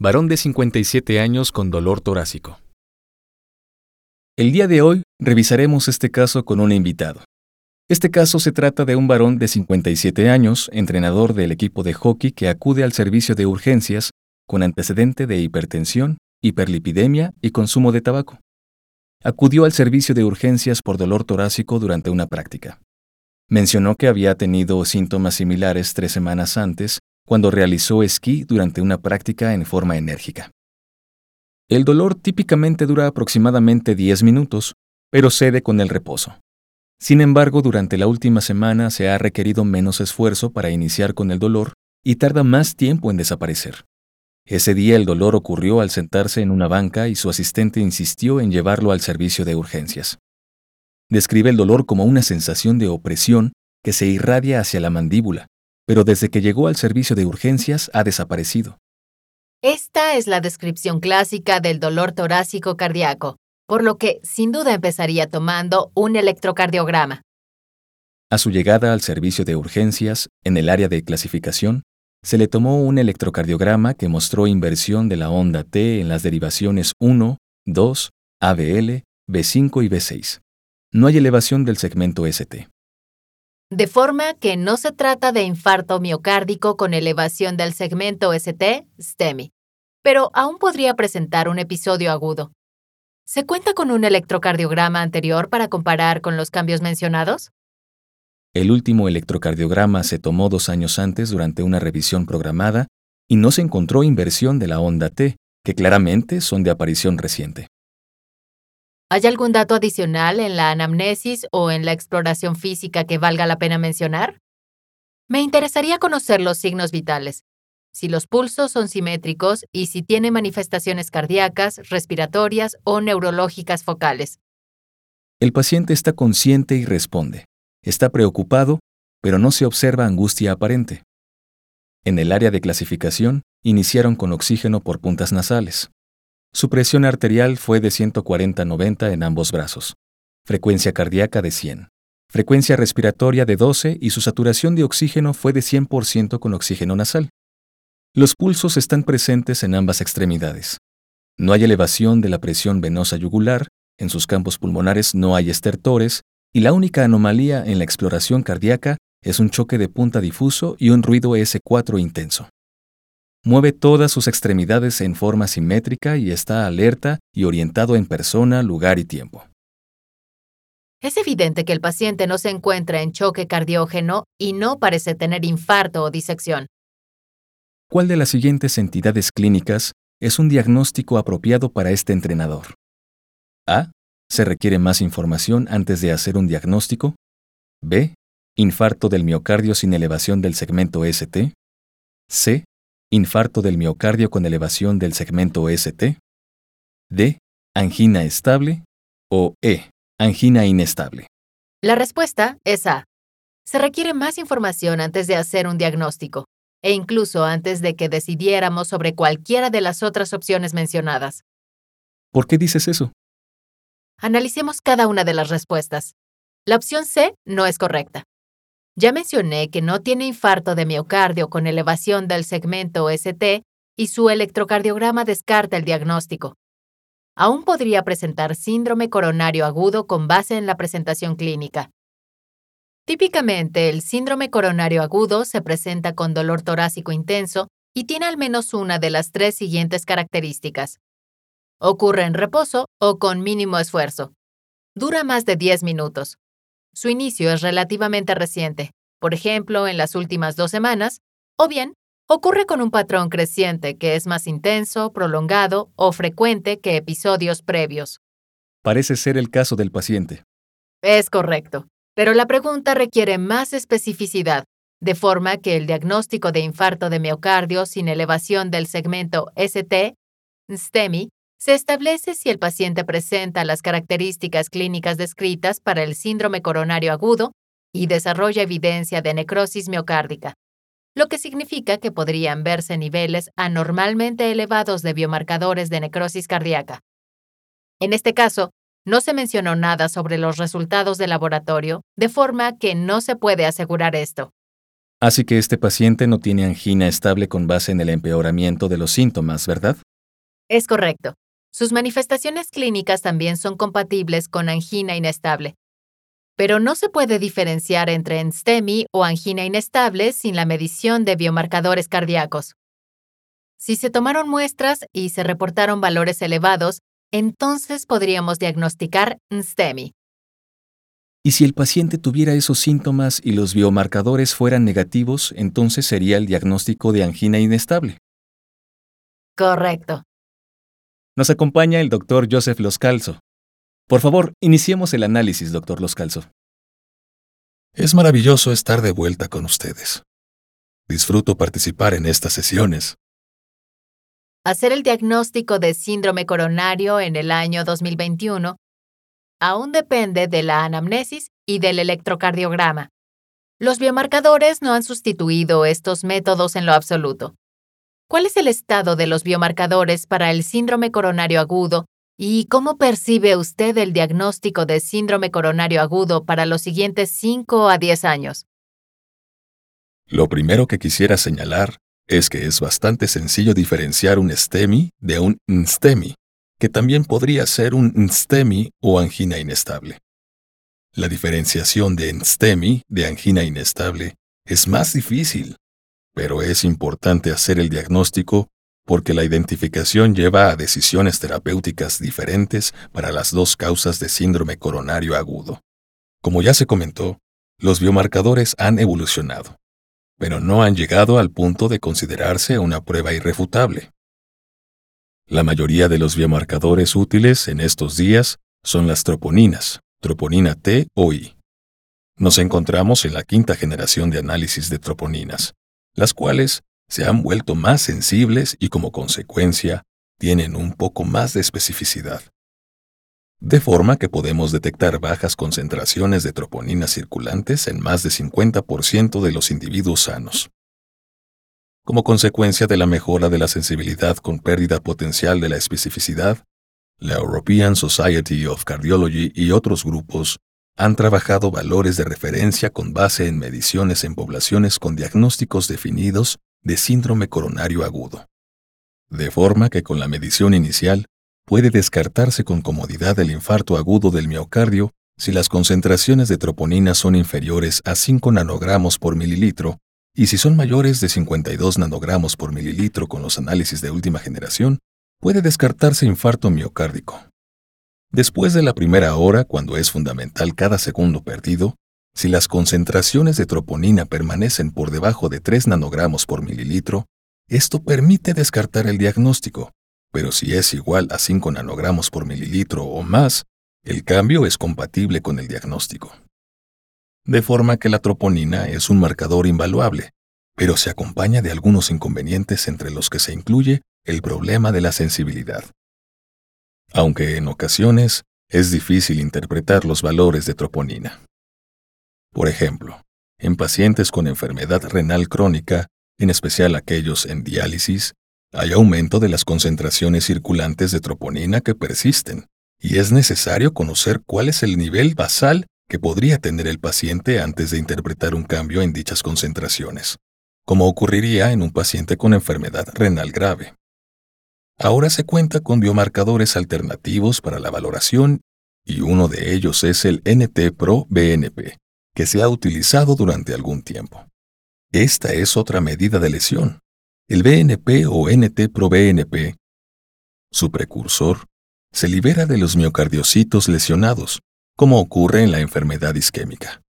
Varón de 57 años con dolor torácico. El día de hoy revisaremos este caso con un invitado. Este caso se trata de un varón de 57 años, entrenador del equipo de hockey que acude al servicio de urgencias con antecedente de hipertensión, hiperlipidemia y consumo de tabaco. Acudió al servicio de urgencias por dolor torácico durante una práctica. Mencionó que había tenido síntomas similares tres semanas antes cuando realizó esquí durante una práctica en forma enérgica. El dolor típicamente dura aproximadamente 10 minutos, pero cede con el reposo. Sin embargo, durante la última semana se ha requerido menos esfuerzo para iniciar con el dolor y tarda más tiempo en desaparecer. Ese día el dolor ocurrió al sentarse en una banca y su asistente insistió en llevarlo al servicio de urgencias. Describe el dolor como una sensación de opresión que se irradia hacia la mandíbula, pero desde que llegó al servicio de urgencias ha desaparecido. Esta es la descripción clásica del dolor torácico cardíaco, por lo que sin duda empezaría tomando un electrocardiograma. A su llegada al servicio de urgencias, en el área de clasificación, se le tomó un electrocardiograma que mostró inversión de la onda T en las derivaciones 1, 2, ABL, B5 y B6 no hay elevación del segmento ST. De forma que no se trata de infarto miocárdico con elevación del segmento ST, STEMI, pero aún podría presentar un episodio agudo. ¿Se cuenta con un electrocardiograma anterior para comparar con los cambios mencionados? El último electrocardiograma se tomó dos años antes durante una revisión programada y no se encontró inversión de la onda T, que claramente son de aparición reciente. ¿Hay algún dato adicional en la anamnesis o en la exploración física que valga la pena mencionar? Me interesaría conocer los signos vitales, si los pulsos son simétricos y si tiene manifestaciones cardíacas, respiratorias o neurológicas focales. El paciente está consciente y responde. Está preocupado, pero no se observa angustia aparente. En el área de clasificación, iniciaron con oxígeno por puntas nasales. Su presión arterial fue de 140-90 en ambos brazos, frecuencia cardíaca de 100, frecuencia respiratoria de 12 y su saturación de oxígeno fue de 100% con oxígeno nasal. Los pulsos están presentes en ambas extremidades. No hay elevación de la presión venosa yugular, en sus campos pulmonares no hay estertores y la única anomalía en la exploración cardíaca es un choque de punta difuso y un ruido S4 intenso. Mueve todas sus extremidades en forma simétrica y está alerta y orientado en persona, lugar y tiempo. Es evidente que el paciente no se encuentra en choque cardiógeno y no parece tener infarto o disección. ¿Cuál de las siguientes entidades clínicas es un diagnóstico apropiado para este entrenador? A. Se requiere más información antes de hacer un diagnóstico. B. Infarto del miocardio sin elevación del segmento ST. C infarto del miocardio con elevación del segmento ST, D, angina estable o E, angina inestable. La respuesta es A. Se requiere más información antes de hacer un diagnóstico, e incluso antes de que decidiéramos sobre cualquiera de las otras opciones mencionadas. ¿Por qué dices eso? Analicemos cada una de las respuestas. La opción C no es correcta. Ya mencioné que no tiene infarto de miocardio con elevación del segmento ST y su electrocardiograma descarta el diagnóstico. Aún podría presentar síndrome coronario agudo con base en la presentación clínica. Típicamente, el síndrome coronario agudo se presenta con dolor torácico intenso y tiene al menos una de las tres siguientes características. Ocurre en reposo o con mínimo esfuerzo. Dura más de 10 minutos. Su inicio es relativamente reciente, por ejemplo, en las últimas dos semanas, o bien ocurre con un patrón creciente que es más intenso, prolongado o frecuente que episodios previos. Parece ser el caso del paciente. Es correcto, pero la pregunta requiere más especificidad, de forma que el diagnóstico de infarto de miocardio sin elevación del segmento ST, STEMI, se establece si el paciente presenta las características clínicas descritas para el síndrome coronario agudo y desarrolla evidencia de necrosis miocárdica, lo que significa que podrían verse niveles anormalmente elevados de biomarcadores de necrosis cardíaca. En este caso, no se mencionó nada sobre los resultados de laboratorio, de forma que no se puede asegurar esto. Así que este paciente no tiene angina estable con base en el empeoramiento de los síntomas, ¿verdad? Es correcto. Sus manifestaciones clínicas también son compatibles con angina inestable. Pero no se puede diferenciar entre NSTEMI o angina inestable sin la medición de biomarcadores cardíacos. Si se tomaron muestras y se reportaron valores elevados, entonces podríamos diagnosticar NSTEMI. Y si el paciente tuviera esos síntomas y los biomarcadores fueran negativos, entonces sería el diagnóstico de angina inestable. Correcto. Nos acompaña el doctor Joseph Loscalzo. Por favor, iniciemos el análisis, doctor Loscalzo. Es maravilloso estar de vuelta con ustedes. Disfruto participar en estas sesiones. Hacer el diagnóstico de síndrome coronario en el año 2021 aún depende de la anamnesis y del electrocardiograma. Los biomarcadores no han sustituido estos métodos en lo absoluto. ¿Cuál es el estado de los biomarcadores para el síndrome coronario agudo y cómo percibe usted el diagnóstico de síndrome coronario agudo para los siguientes 5 a 10 años? Lo primero que quisiera señalar es que es bastante sencillo diferenciar un STEMI de un NSTEMI, que también podría ser un NSTEMI o angina inestable. La diferenciación de NSTEMI de angina inestable es más difícil pero es importante hacer el diagnóstico porque la identificación lleva a decisiones terapéuticas diferentes para las dos causas de síndrome coronario agudo. Como ya se comentó, los biomarcadores han evolucionado, pero no han llegado al punto de considerarse una prueba irrefutable. La mayoría de los biomarcadores útiles en estos días son las troponinas, troponina T o I. Nos encontramos en la quinta generación de análisis de troponinas, las cuales se han vuelto más sensibles y como consecuencia tienen un poco más de especificidad. De forma que podemos detectar bajas concentraciones de troponina circulantes en más de 50% de los individuos sanos. Como consecuencia de la mejora de la sensibilidad con pérdida potencial de la especificidad, la European Society of Cardiology y otros grupos han trabajado valores de referencia con base en mediciones en poblaciones con diagnósticos definidos de síndrome coronario agudo. De forma que con la medición inicial puede descartarse con comodidad el infarto agudo del miocardio si las concentraciones de troponina son inferiores a 5 nanogramos por mililitro y si son mayores de 52 nanogramos por mililitro con los análisis de última generación, puede descartarse infarto miocárdico. Después de la primera hora, cuando es fundamental cada segundo perdido, si las concentraciones de troponina permanecen por debajo de 3 nanogramos por mililitro, esto permite descartar el diagnóstico, pero si es igual a 5 nanogramos por mililitro o más, el cambio es compatible con el diagnóstico. De forma que la troponina es un marcador invaluable, pero se acompaña de algunos inconvenientes entre los que se incluye el problema de la sensibilidad aunque en ocasiones es difícil interpretar los valores de troponina. Por ejemplo, en pacientes con enfermedad renal crónica, en especial aquellos en diálisis, hay aumento de las concentraciones circulantes de troponina que persisten, y es necesario conocer cuál es el nivel basal que podría tener el paciente antes de interpretar un cambio en dichas concentraciones, como ocurriría en un paciente con enfermedad renal grave. Ahora se cuenta con biomarcadores alternativos para la valoración y uno de ellos es el NT-PRO-BNP, que se ha utilizado durante algún tiempo. Esta es otra medida de lesión. El BNP o NT-PRO-BNP, su precursor, se libera de los miocardiocitos lesionados, como ocurre en la enfermedad isquémica.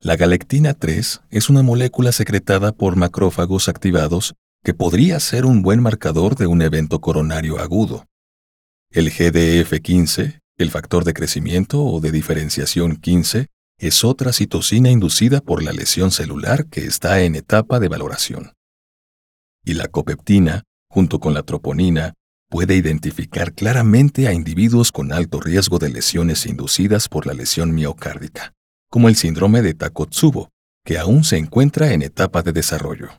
La galectina 3 es una molécula secretada por macrófagos activados que podría ser un buen marcador de un evento coronario agudo. El GDF15, el factor de crecimiento o de diferenciación 15, es otra citocina inducida por la lesión celular que está en etapa de valoración. Y la copeptina, junto con la troponina, puede identificar claramente a individuos con alto riesgo de lesiones inducidas por la lesión miocárdica, como el síndrome de Takotsubo, que aún se encuentra en etapa de desarrollo.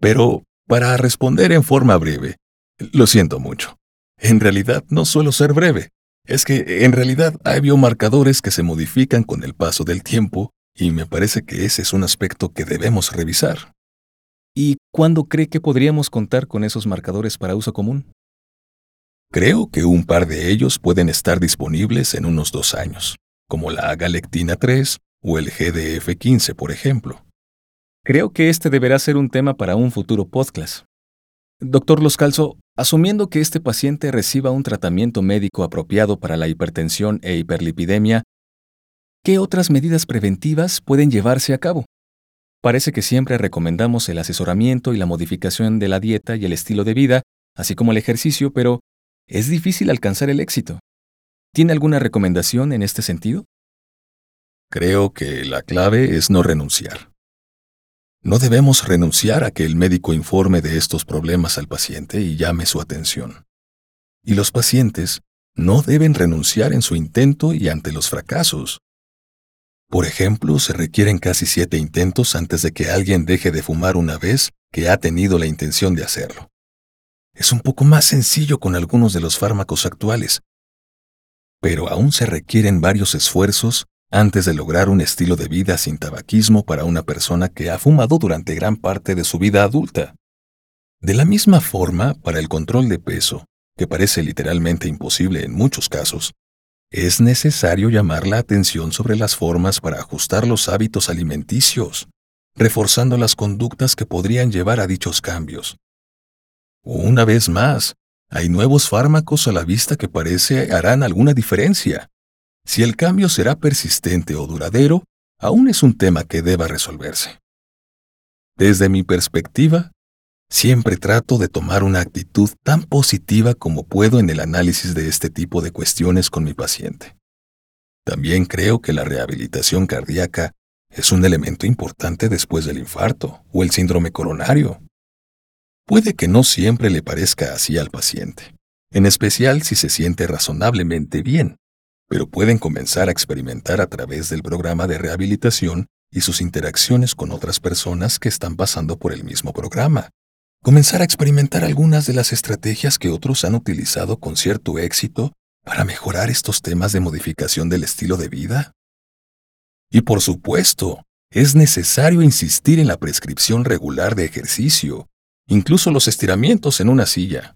Pero, para responder en forma breve, lo siento mucho. En realidad no suelo ser breve. Es que en realidad hay biomarcadores que se modifican con el paso del tiempo y me parece que ese es un aspecto que debemos revisar. ¿Y cuándo cree que podríamos contar con esos marcadores para uso común? Creo que un par de ellos pueden estar disponibles en unos dos años, como la galectina 3 o el GDF15, por ejemplo. Creo que este deberá ser un tema para un futuro podcast. Doctor Loscalzo, asumiendo que este paciente reciba un tratamiento médico apropiado para la hipertensión e hiperlipidemia, ¿qué otras medidas preventivas pueden llevarse a cabo? Parece que siempre recomendamos el asesoramiento y la modificación de la dieta y el estilo de vida, así como el ejercicio, pero es difícil alcanzar el éxito. ¿Tiene alguna recomendación en este sentido? Creo que la clave es no renunciar. No debemos renunciar a que el médico informe de estos problemas al paciente y llame su atención. Y los pacientes no deben renunciar en su intento y ante los fracasos. Por ejemplo, se requieren casi siete intentos antes de que alguien deje de fumar una vez que ha tenido la intención de hacerlo. Es un poco más sencillo con algunos de los fármacos actuales, pero aún se requieren varios esfuerzos antes de lograr un estilo de vida sin tabaquismo para una persona que ha fumado durante gran parte de su vida adulta. De la misma forma, para el control de peso, que parece literalmente imposible en muchos casos, es necesario llamar la atención sobre las formas para ajustar los hábitos alimenticios, reforzando las conductas que podrían llevar a dichos cambios. Una vez más, hay nuevos fármacos a la vista que parece harán alguna diferencia, si el cambio será persistente o duradero, aún es un tema que deba resolverse. Desde mi perspectiva, siempre trato de tomar una actitud tan positiva como puedo en el análisis de este tipo de cuestiones con mi paciente. También creo que la rehabilitación cardíaca es un elemento importante después del infarto o el síndrome coronario. Puede que no siempre le parezca así al paciente, en especial si se siente razonablemente bien pero pueden comenzar a experimentar a través del programa de rehabilitación y sus interacciones con otras personas que están pasando por el mismo programa. Comenzar a experimentar algunas de las estrategias que otros han utilizado con cierto éxito para mejorar estos temas de modificación del estilo de vida. Y por supuesto, es necesario insistir en la prescripción regular de ejercicio, incluso los estiramientos en una silla.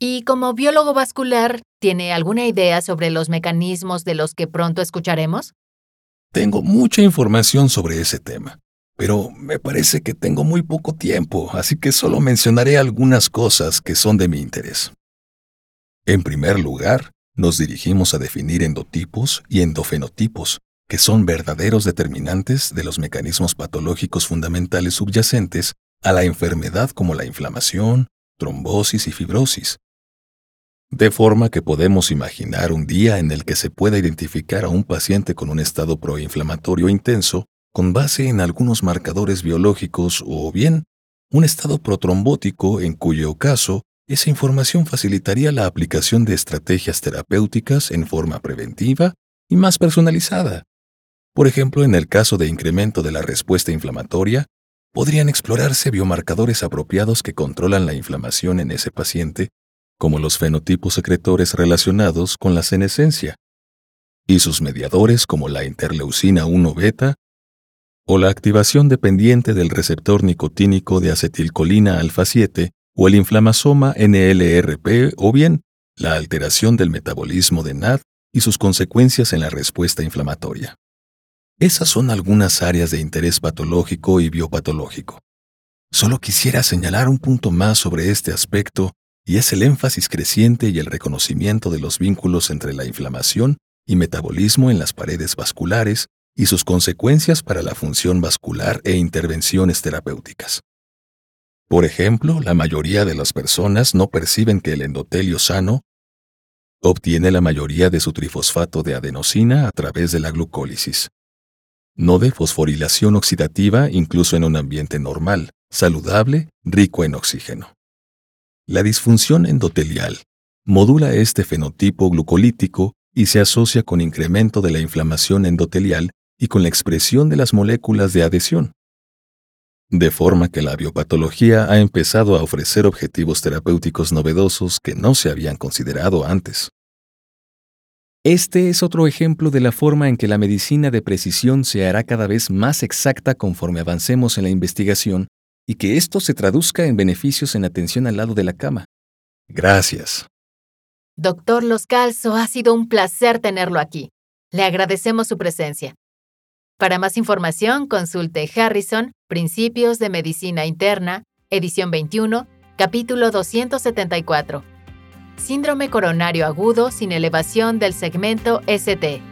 Y como biólogo vascular, ¿tiene alguna idea sobre los mecanismos de los que pronto escucharemos? Tengo mucha información sobre ese tema, pero me parece que tengo muy poco tiempo, así que solo mencionaré algunas cosas que son de mi interés. En primer lugar, nos dirigimos a definir endotipos y endofenotipos, que son verdaderos determinantes de los mecanismos patológicos fundamentales subyacentes a la enfermedad como la inflamación, trombosis y fibrosis, de forma que podemos imaginar un día en el que se pueda identificar a un paciente con un estado proinflamatorio intenso con base en algunos marcadores biológicos o bien un estado protrombótico en cuyo caso esa información facilitaría la aplicación de estrategias terapéuticas en forma preventiva y más personalizada. Por ejemplo, en el caso de incremento de la respuesta inflamatoria, podrían explorarse biomarcadores apropiados que controlan la inflamación en ese paciente como los fenotipos secretores relacionados con la senescencia, y sus mediadores como la interleucina 1 beta o la activación dependiente del receptor nicotínico de acetilcolina alfa 7 o el inflamasoma NLRP o bien la alteración del metabolismo de NAD y sus consecuencias en la respuesta inflamatoria. Esas son algunas áreas de interés patológico y biopatológico. Solo quisiera señalar un punto más sobre este aspecto y es el énfasis creciente y el reconocimiento de los vínculos entre la inflamación y metabolismo en las paredes vasculares y sus consecuencias para la función vascular e intervenciones terapéuticas. Por ejemplo, la mayoría de las personas no perciben que el endotelio sano obtiene la mayoría de su trifosfato de adenosina a través de la glucólisis. No de fosforilación oxidativa incluso en un ambiente normal, saludable, rico en oxígeno. La disfunción endotelial modula este fenotipo glucolítico y se asocia con incremento de la inflamación endotelial y con la expresión de las moléculas de adhesión. De forma que la biopatología ha empezado a ofrecer objetivos terapéuticos novedosos que no se habían considerado antes. Este es otro ejemplo de la forma en que la medicina de precisión se hará cada vez más exacta conforme avancemos en la investigación y que esto se traduzca en beneficios en atención al lado de la cama. Gracias. Doctor Los Calzo, ha sido un placer tenerlo aquí. Le agradecemos su presencia. Para más información, consulte Harrison, Principios de Medicina Interna, edición 21, capítulo 274. Síndrome coronario agudo sin elevación del segmento ST.